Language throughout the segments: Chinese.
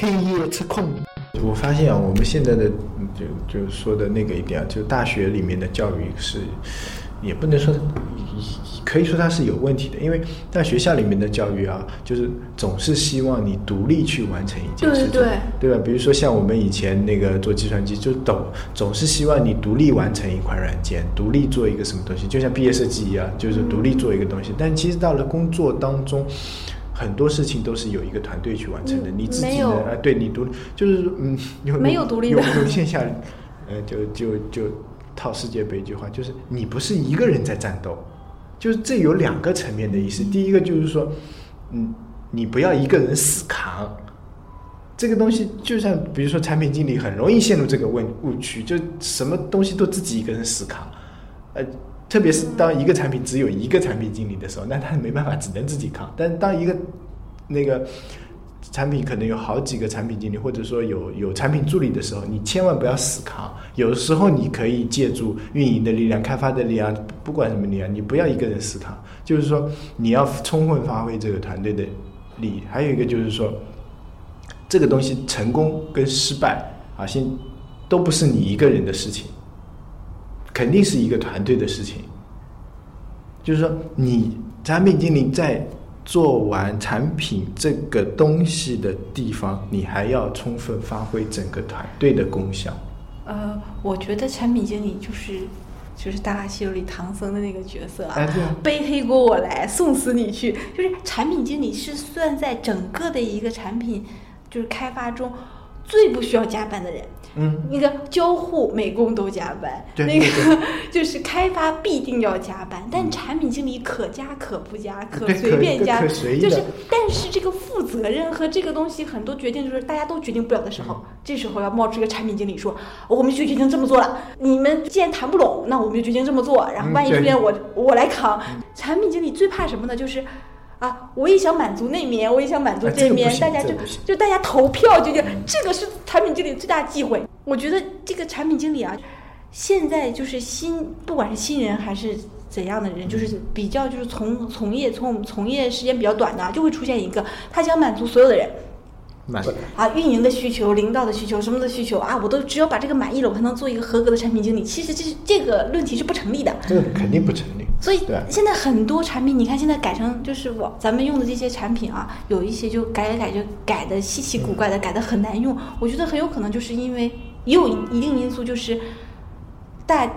开业测控。我发现啊，我们现在的就就说的那个一点啊，就大学里面的教育是，也不能说，可以说它是有问题的，因为在学校里面的教育啊，就是总是希望你独立去完成一件事情，对对对吧？比如说像我们以前那个做计算机，就总总是希望你独立完成一款软件，独立做一个什么东西，就像毕业设计一样，就是独立做一个东西。但其实到了工作当中。很多事情都是有一个团队去完成的，嗯你自己没有呢？啊，对你独就是嗯，有没有独立的有有线下，呃，就就就套世界杯一句话，就是你不是一个人在战斗，就是这有两个层面的意思。第一个就是说，嗯，你不要一个人死扛。这个东西就像比如说产品经理很容易陷入这个问误区，就什么东西都自己一个人死扛，呃，特别是当一个产品只有一个产品经理的时候，那他没办法，只能自己扛。但当一个那个产品可能有好几个产品经理，或者说有有产品助理的时候，你千万不要死扛。有时候你可以借助运营的力量、开发的力量，不管什么力量，你不要一个人死扛。就是说，你要充分发挥这个团队的利益。还有一个就是说，这个东西成功跟失败啊，先都不是你一个人的事情，肯定是一个团队的事情。就是说，你产品经理在做完产品这个东西的地方，你还要充分发挥整个团队的功效。呃，我觉得产品经理就是就是《大话西游》里唐僧的那个角色啊，背黑锅我来，送死你去。就是产品经理是算在整个的一个产品就是开发中最不需要加班的人。嗯，那个交互、美工都加班，对那个 就是开发必定要加班，但产品经理可加可不加，可随便加，就是但是这个负责任和这个东西很多决定就是大家都决定不了的时候，嗯这时候要冒出一个产品经理说，我们就决定这么做了，你们既然谈不拢，那我们就决定这么做，然后万一出现我我来扛。产品经理最怕什么呢？就是。啊，我也想满足那面，我也想满足啊这面，大家就这个就大家投票就就，这个是产品经理最大忌讳。我觉得这个产品经理啊，现在就是新，不管是新人还是怎样的人，就是比较就是从从业从从业时间比较短的啊，就会出现一个，他想满足所有的人满啊，运营的需求、领导的需求、什么的需求啊，我都只有把这个满意了，我才能做一个合格的产品经理。其实这是这个论题是不成立的。这个肯定不成立。所以现在很多产品，你看现在改成就是我咱们用的这些产品啊，有一些就改改改就改的稀奇古怪的，改的很难用。我觉得很有可能就是因为也有一定因素，就是大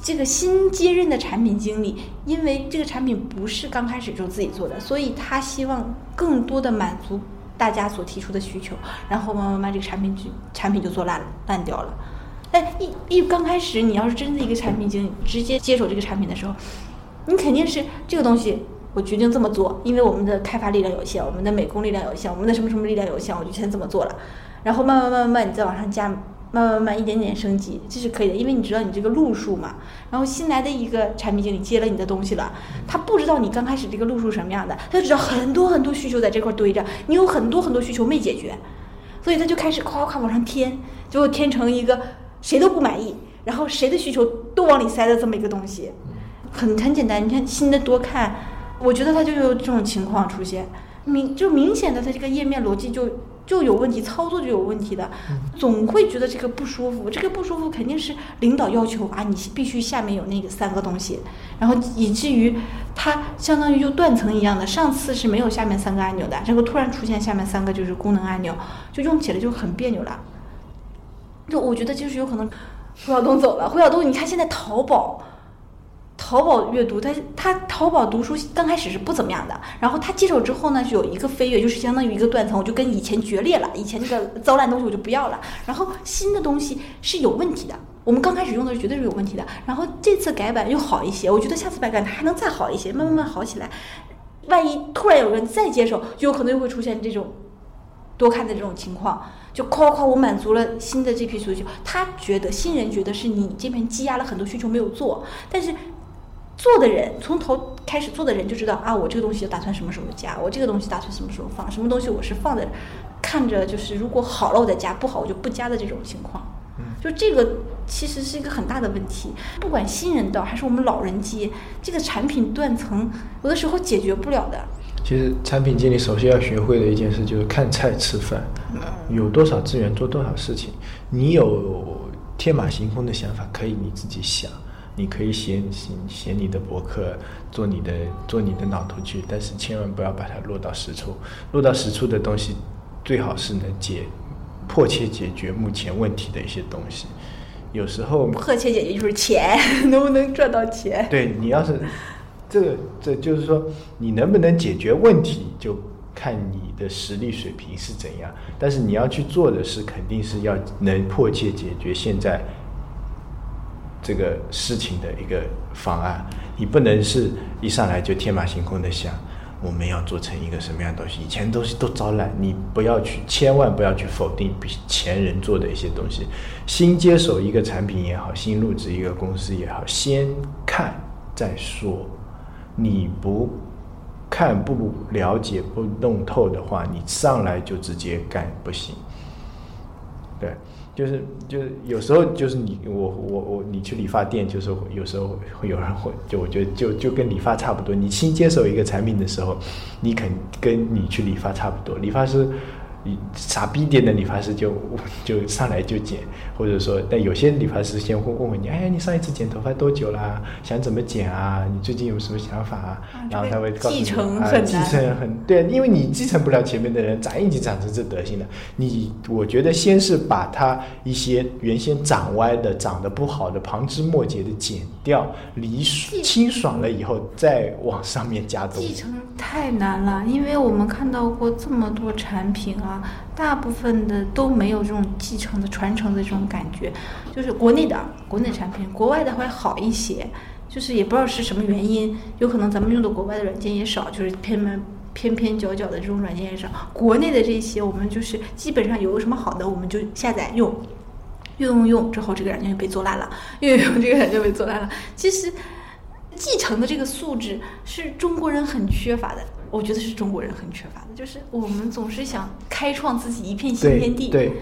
这个新接任的产品经理，因为这个产品不是刚开始就自己做的，所以他希望更多的满足大家所提出的需求，然后慢慢慢这个产品就产品就做烂烂掉了。但一一刚开始，你要是真的一个产品经理，直接接手这个产品的时候，你肯定是这个东西，我决定这么做，因为我们的开发力量有限，我们的美工力量有限，我们的什么什么力量有限，我就先这么做了。然后慢慢慢慢慢，你再往上加，慢慢慢一点点升级，这是可以的，因为你知道你这个路数嘛。然后新来的一个产品经理接了你的东西了，他不知道你刚开始这个路数什么样的，他就知道很多很多需求在这块堆着，你有很多很多需求没解决，所以他就开始夸夸往上添，结果添成一个谁都不满意，然后谁的需求都往里塞的这么一个东西。很很简单，你看新的多看，我觉得他就有这种情况出现，明就明显的它这个页面逻辑就就有问题，操作就有问题的，总会觉得这个不舒服。这个不舒服肯定是领导要求啊，你必须下面有那个三个东西，然后以至于它相当于就断层一样的，上次是没有下面三个按钮的，这个突然出现下面三个就是功能按钮，就用起来就很别扭了。就我觉得就是有可能胡晓东走了，胡晓东你看现在淘宝。淘宝阅读，它它淘宝读书刚开始是不怎么样的，然后他接手之后呢，就有一个飞跃，就是相当于一个断层，我就跟以前决裂了，以前那个糟烂东西我就不要了，然后新的东西是有问题的，我们刚开始用的绝对是有问题的，然后这次改版又好一些，我觉得下次改版它还能再好一些，慢慢慢好起来，万一突然有人再接手，就有可能又会出现这种多看的这种情况。就夸夸，我满足了新的这批需求，他觉得新人觉得是你这边积压了很多需求没有做，但是做的人从头开始做的人就知道啊，我这个东西打算什么时候加，我这个东西打算什么时候放，什么东西我是放在看着就是如果好了我再加，不好我就不加的这种情况。就这个其实是一个很大的问题，不管新人到还是我们老人接，这个产品断层有的时候解决不了的。其实产品经理首先要学会的一件事就是看菜吃饭，有多少资源做多少事情。你有天马行空的想法，可以你自己想，你可以写写写你的博客，做你的做你的脑图去，但是千万不要把它落到实处。落到实处的东西，最好是能解迫切解决目前问题的一些东西。有时候迫切解决就是钱，能不能赚到钱？对你要是这个，这就是说你能不能解决问题，就看你的实力水平是怎样。但是你要去做的是，肯定是要能迫切解决现在这个事情的一个方案。你不能是一上来就天马行空的想我们要做成一个什么样的东西。以前东西都招揽，你不要去，千万不要去否定比前人做的一些东西。新接手一个产品也好，新入职一个公司也好，先看再说。你不看、不了解、不弄透的话，你上来就直接干不行。对，就是就是有时候就是你我我我你去理发店，就是有时候会有人会就我觉得就就跟理发差不多。你新接手一个产品的时候，你肯跟你去理发差不多。理发师傻逼点的理发师就就上来就剪，或者说，但有些理发师先会问问你，哎，你上一次剪头发多久啦？想怎么剪啊？你最近有什么想法啊？然后他会告诉你，继承啊，很难继承很对，因为你继承不了前面的人，长已经长成这德行了？你我觉得先是把他一些原先长歪的、长得不好的、旁枝末节的剪掉，理清爽了以后，再往上面加东西。继承太难了，因为我们看到过这么多产品啊，大部分的都没有这种继承的、传承的这种感觉。就是国内的国内产品，国外的会好一些。就是也不知道是什么原因，有可能咱们用的国外的软件也少，就是偏偏偏偏角角的这种软件也少。国内的这些，我们就是基本上有什么好的，我们就下载用。用用用之后，这个软件就被做烂了；用用用，这个软件被做烂了。其实，继承的这个素质是中国人很缺乏的。我觉得是中国人很缺乏的，就是我们总是想开创自己一片新天地。对，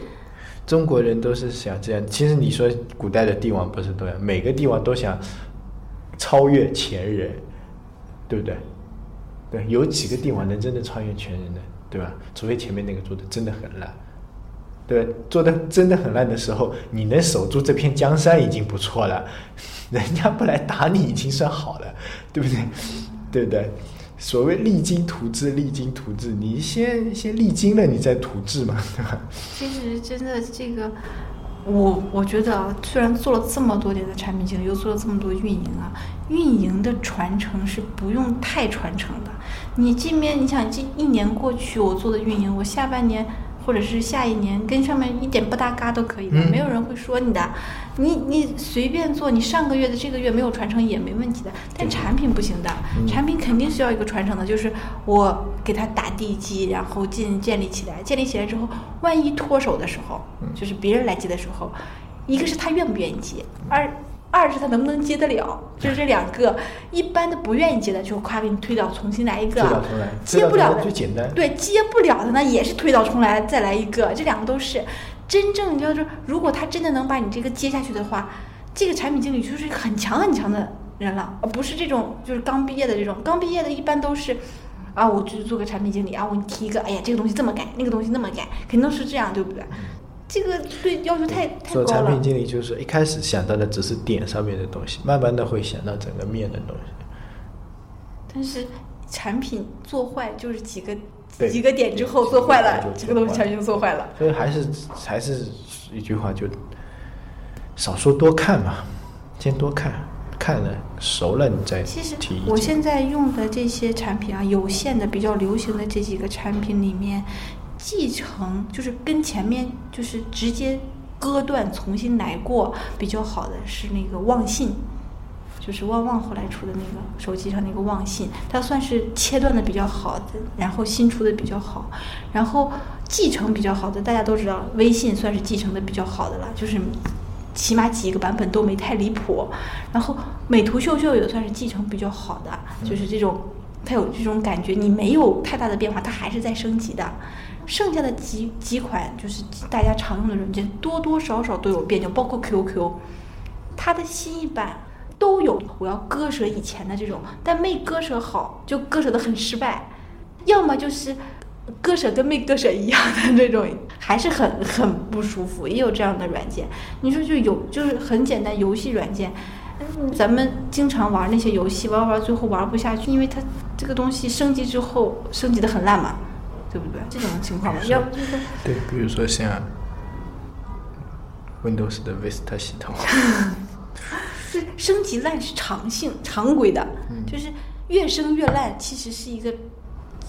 中国人都是想这样。其实你说古代的帝王不是都这样，每个帝王都想超越前人，对不对？对，有几个帝王能真的超越前人的，对吧？除非前面那个做的真的很烂，对，做的真的很烂的时候，你能守住这片江山已经不错了，人家不来打你已经算好了，对不对？对不对？所谓励精图治，励精图治，你先先励精了，你再图治嘛，对吧？其实真的这个，我我觉得啊，虽然做了这么多年的产品经理，又做了这么多运营啊，运营的传承是不用太传承的。你这边你想这一年过去，我做的运营，我下半年或者是下一年跟上面一点不搭嘎都可以的，嗯没有人会说你的。你你随便做，你上个月的这个月没有传承也没问题的。但产品不行的，嗯产品肯定需要一个传承的，就是我给它打地基，然后建建立起来，建立起来之后，万一脱手的时候，就是别人来接的时候，一个是他愿不愿意接，二二是他能不能接得了，就是这两个。一般的不愿意接的，就夸给你推倒重新来一个推倒重来，接不了的最简单。对，接不了的呢，也是推倒重来再来一个，这两个都是真正就是，如果他真的能把你这个接下去的话，这个产品经理就是很强很强的人了，而不是这种就是刚毕业的这种，刚毕业的一般都是。啊，我就是做个产品经理啊，我给你提一个，哎呀，这个东西这么改，那个东西那么改，肯定都是这样，对不对？这个对要求太太高了做产品。经理就是一开始想到的只是点上面的东西，慢慢的会想到整个面的东西。但是产品做坏就是几个几个点之后做坏了，这个东西产品就做坏了。所以还是还是一句话，就少说多看嘛，先多看，看了熟了你再其实。我现在用的这些产品啊，有限的比较流行的这几个产品里面，继承就是跟前面就是直接割断重新来过比较好的是那个旺信，就是旺旺后来出的那个手机上那个旺信，它算是切断的比较好的，然后新出的比较好，然后继承比较好的，大家都知道微信算是继承的比较好的了，就是起码几个版本都没太离谱。然后美图秀秀也算是继承比较好的，就是这种它有这种感觉，你没有太大的变化，它还是在升级的。剩下的几几款就是大家常用的软件，多多少少都有变动，包括 QQ，它的新一版都有我要割舍以前的这种，但没割舍好，就割舍的很失败。要么就是割舍跟没割舍一样的那种，还是很很不舒服。也有这样的软件，你说就有就是很简单游戏软件，嗯咱们经常玩那些游戏，玩玩最后玩不下去，因为它这个东西升级之后升级的很烂嘛，对不对？这种情况吧，要不就是对，比如说像 Windows 的 Vista 系统，是升级烂是常性常规的，就是越升越烂，其实是一个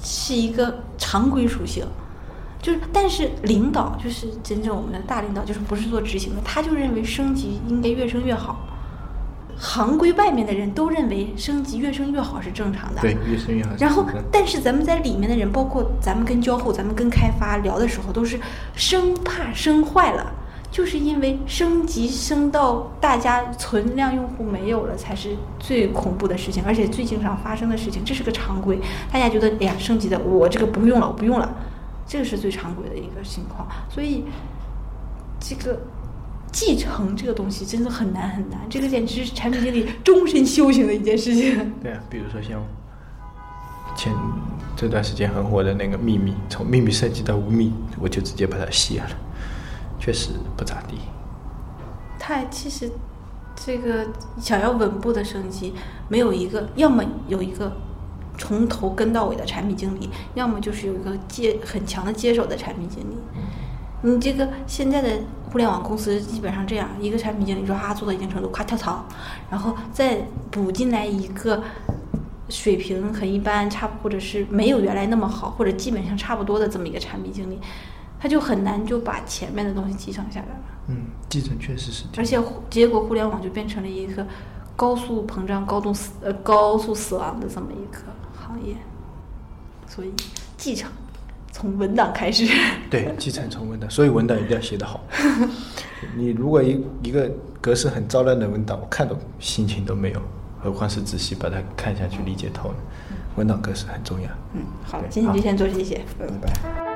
是一个常规属性。就是，但是领导就是真正我们的大领导，就是不是做执行的，他就认为升级应该越升越好。行规外面的人都认为升级越升越好是正常的，对，越升越好。然后，但是咱们在里面的人，包括咱们跟交互、咱们跟开发聊的时候，都是生怕升坏了，就是因为升级升到大家存量用户没有了，才是最恐怖的事情，而且最经常发生的事情，这是个常规。大家觉得，哎呀，升级的我这个不用了，我不用了，这个是最常规的一个情况。所以，这个继承这个东西真的很难很难，这个简直是产品经理终身修行的一件事情。对啊，比如说像前这段时间很火的那个秘密，从秘密升级到无密，我就直接把它卸了，确实不咋地。它其实这个想要稳步的升级，没有一个，要么有一个从头跟到尾的产品经理，要么就是有一个接很强的接手的产品经理。你这个现在的互联网公司基本上这样，一个产品经理说啊做到一定程度，咔跳槽，然后再补进来一个水平很一般，差或者是没有原来那么好，或者基本上差不多的这么一个产品经理，他就很难就把前面的东西继承下来了。嗯，继承确实是。而且结果互联网就变成了一个高速膨胀、高度死呃高速死亡的这么一个行业，所以继承从文档开始。对，基层从文档，所以文档一定要写得好。你如果一一个格式很糟烂的文档，我看都心情都没有，何况是仔细把它看下去、理解透呢？文档格式很重要。嗯，好，今天就先做这些，拜拜。